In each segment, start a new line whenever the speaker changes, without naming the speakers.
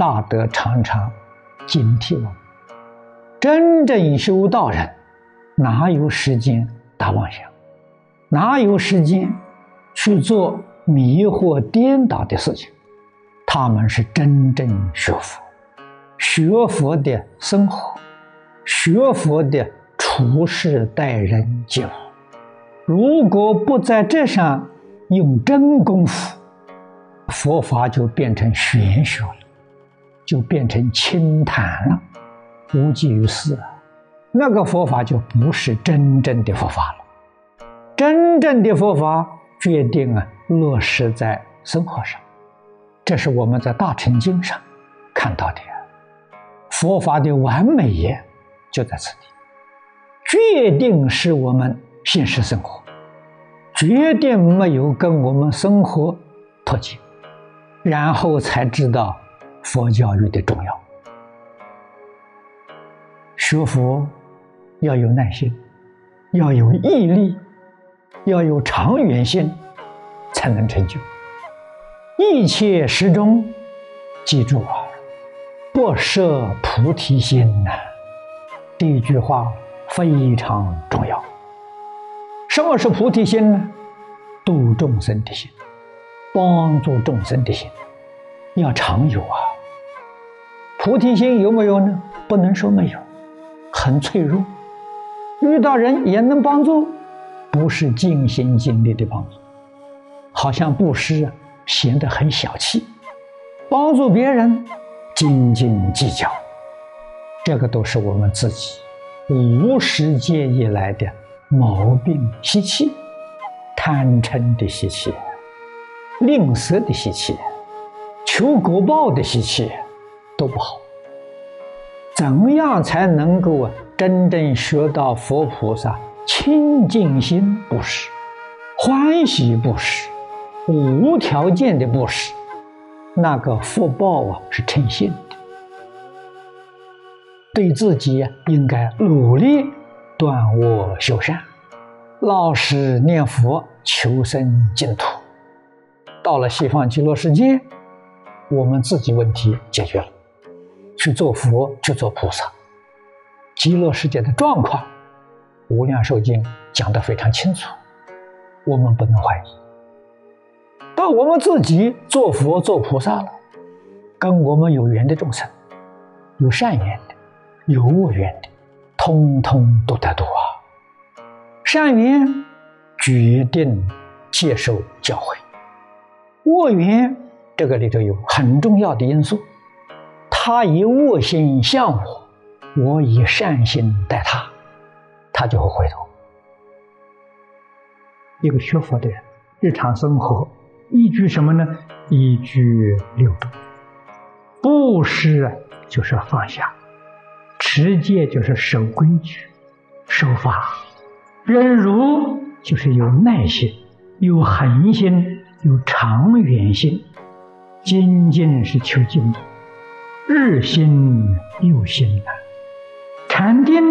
大德常常警惕我们：真正修道人，哪有时间打妄想？哪有时间去做迷惑颠倒的事情？他们是真正学佛，学佛的生活，学佛的处世待人接物。如果不在这上用真功夫，佛法就变成玄学了，就变成清谈了，无济于事啊！那个佛法就不是真正的佛法了。真正的佛法决定啊，落实在生活上。这是我们在大乘经上看到的佛法的完美也就在此地，决定是我们现实生活，决定没有跟我们生活脱节。然后才知道佛教育的重要。学佛要有耐心，要有毅力，要有长远心，才能成就。一切时中，记住啊，不设菩提心呐。这句话非常重要。什么是菩提心呢？度众生的心。帮助众生的心要常有啊！菩提心有没有呢？不能说没有，很脆弱。遇到人也能帮助，不是尽心尽力的帮助，好像布施啊，显得很小气；帮助别人斤斤计较，这个都是我们自己无始界以来的毛病习气，贪嗔的习气。吝啬的习气，求果报的习气，都不好。怎么样才能够啊真正学到佛菩萨清净心布施、欢喜布施、无条件的布施？那个福报啊，是称心的。对自己应该努力断恶修善，老实念佛，求生净土。到了西方极乐世界，我们自己问题解决了，去做佛，去做菩萨。极乐世界的状况，《无量寿经》讲得非常清楚，我们不能怀疑。到我们自己做佛、做菩萨了，跟我们有缘的众生，有善缘的，有恶缘的，通通都得度啊。善缘决定接受教诲。恶缘这个里头有很重要的因素，他以恶心向我，我以善心待他，他就会回头。一个学佛的人，日常生活依据什么呢？依据六度。布施就是放下，持戒就是守规矩、守法，忍辱就是有耐心、有恒心。有长远心，精进是求进步，日新又新啊！禅定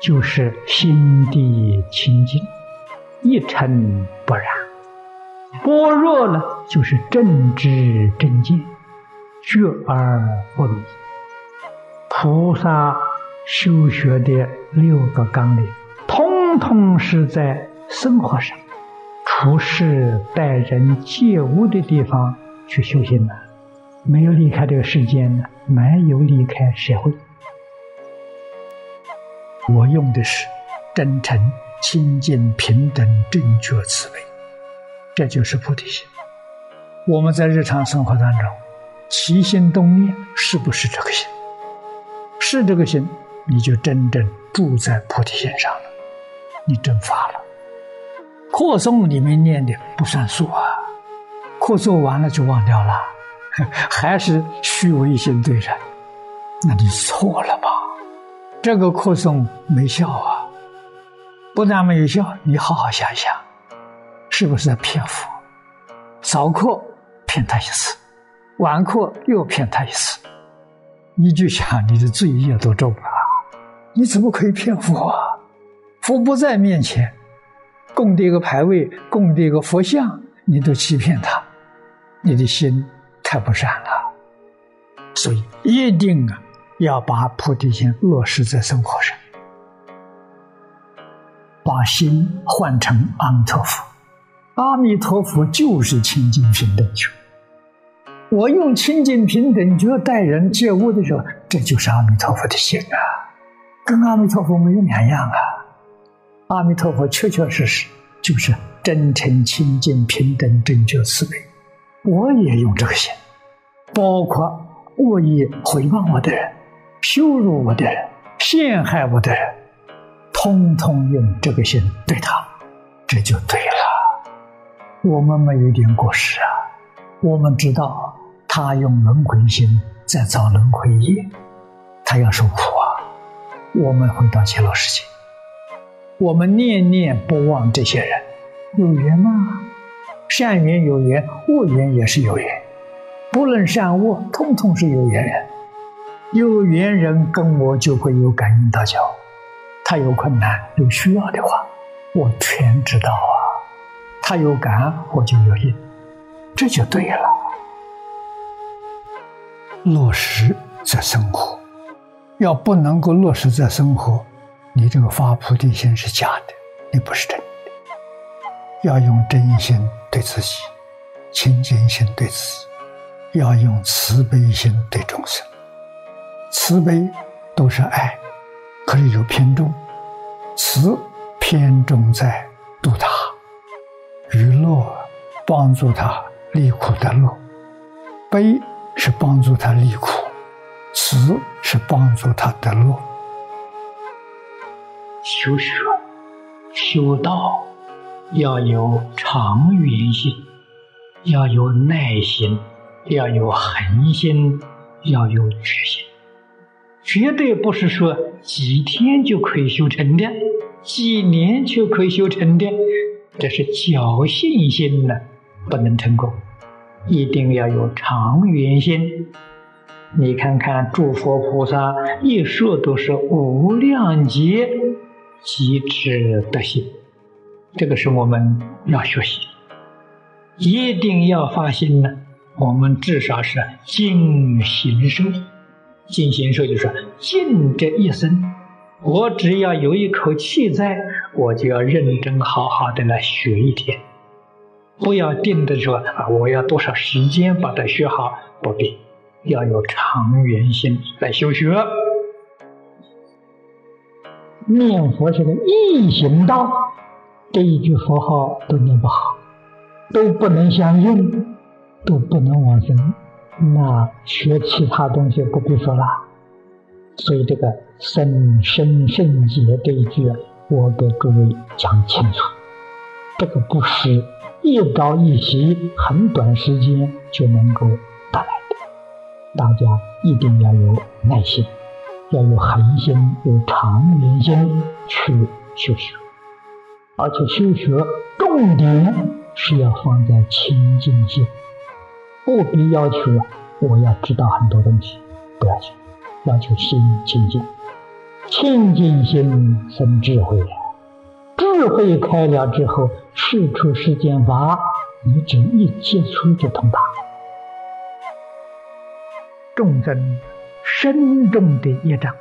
就是心地清净，一尘不染；般若呢，就是正知正见，觉而不迷。菩萨修学的六个纲领，通通是在生活上。处事待人接物的地方去修行的，没有离开这个世间呢，没有离开社会。我用的是真诚、清净、平等、正确、慈悲，这就是菩提心。我们在日常生活当中起心动念，是不是这个心？是这个心，你就真正住在菩提心上了，你真发了。课诵里面念的不算数啊，课诵完了就忘掉了，还是虚伪心对人，那你错了吧？这个课诵没效啊！不但没有效，你好好想想，是不是在骗佛？早课骗他一次，晚课又骗他一次，你就想你的罪业多重啊！你怎么可以骗佛啊？佛不在面前。供的一个牌位，供的一个佛像，你都欺骗他，你的心太不善了。所以一定啊，要把菩提心落实在生活上，把心换成阿弥陀佛。阿弥陀佛就是清净平等觉。我用清净平等觉待人接物的时候，这就是阿弥陀佛的心啊，跟阿弥陀佛没有两样啊。阿弥陀佛确确实实就是真诚清净平等正觉慈悲。我也用这个心，包括恶意诽谤我的人、羞辱我的人、陷害我的人，通通用这个心对他，这就对了。我们没有一点过失啊，我们知道。他用轮回心在造轮回业，他要受苦啊！我们回到极乐世界，我们念念不忘这些人，有缘吗？善缘有缘，恶缘也是有缘，不论善恶，通通是有缘人。有缘人跟我就会有感应到交，他有困难有需要的话，我全知道啊。他有感恩，我就有应，这就对了。落实在生活，要不能够落实在生活，你这个发菩提心是假的，你不是真的。要用真心对自己，清净心对自己，要用慈悲心对众生。慈悲都是爱，可是有偏重，慈偏重在度他，娱乐帮助他离苦得乐，悲。是帮助他离苦，慈是帮助他得乐。修学、修道要有长远心，要有耐心，要有恒心，要有决心。绝对不是说几天就可以修成的，几年就可以修成的，这是侥幸心呢，不能成功。一定要有长远心。你看看诸佛菩萨一说都是无量劫极致德行，这个是我们要学习，一定要发心呢。我们至少是尽行受，尽行受就是尽这一生，我只要有一口气在，我就要认真好好的来学一天。不要定的说啊，我要多少时间把它学好？不必，要有长远心来修学。念佛是个易行道，这一句佛号都念不好，都不能相应，都不能往生，那学其他东西不必说了。所以这个生生圣劫这一句，我给诸位讲清楚，这个不是。一朝一夕，很短时间就能够得来的。大家一定要有耐心，要有恒心，有长远心去修学。而且修学重点是要放在清净心，不必要求我要知道很多东西，不要求，要求心清净。清净心生智慧呀。智慧开了之后，事出世间法，你只一接触就通达。众生深重的业障，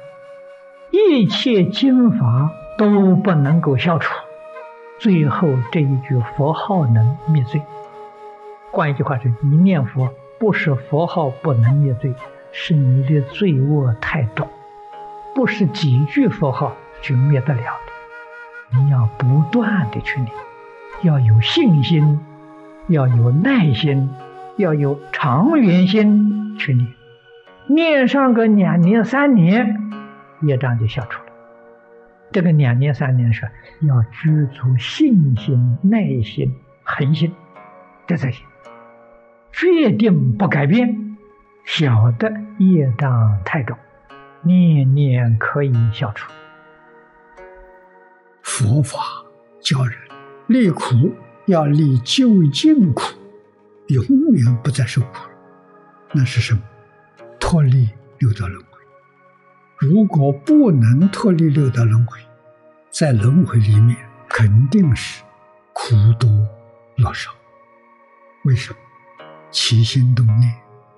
一切经法都不能够消除，最后这一句佛号能灭罪。换一句话是：你念佛不是佛号不能灭罪，是你的罪恶太重，不是几句佛号就灭得了的。你要不断的去念，要有信心，要有耐心，要有长远心去念。念上个两年三年，业障就消除。这个两年三年是要居足信心、耐心、恒心，这才行。决定不改变，晓得业障太重，念念可以消除。佛法教人离苦，要离究竟苦，永远不再受苦了。那是什么？脱离六道轮回。如果不能脱离六道轮回，在轮回里面肯定是苦多乐少。为什么？起心动念、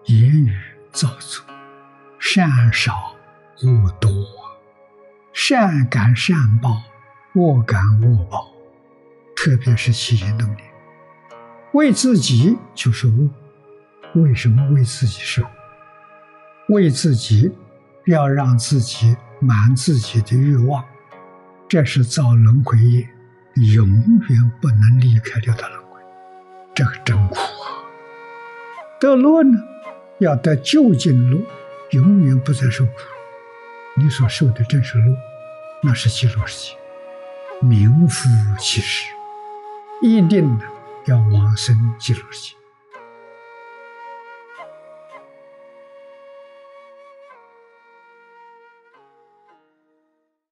言语造作，
善少恶多，善感善报，恶感恶报。特别是起心动念，为自己就是恶。为什么为自己受？为自己要让自己满自己的欲望，这是造轮回业，永远不能离开六道轮回。这个真苦啊！得乐呢，要得究竟乐，永远不再受苦。你所受的正是乐，那是极乐世界，名副其实。一定要往生极乐世界。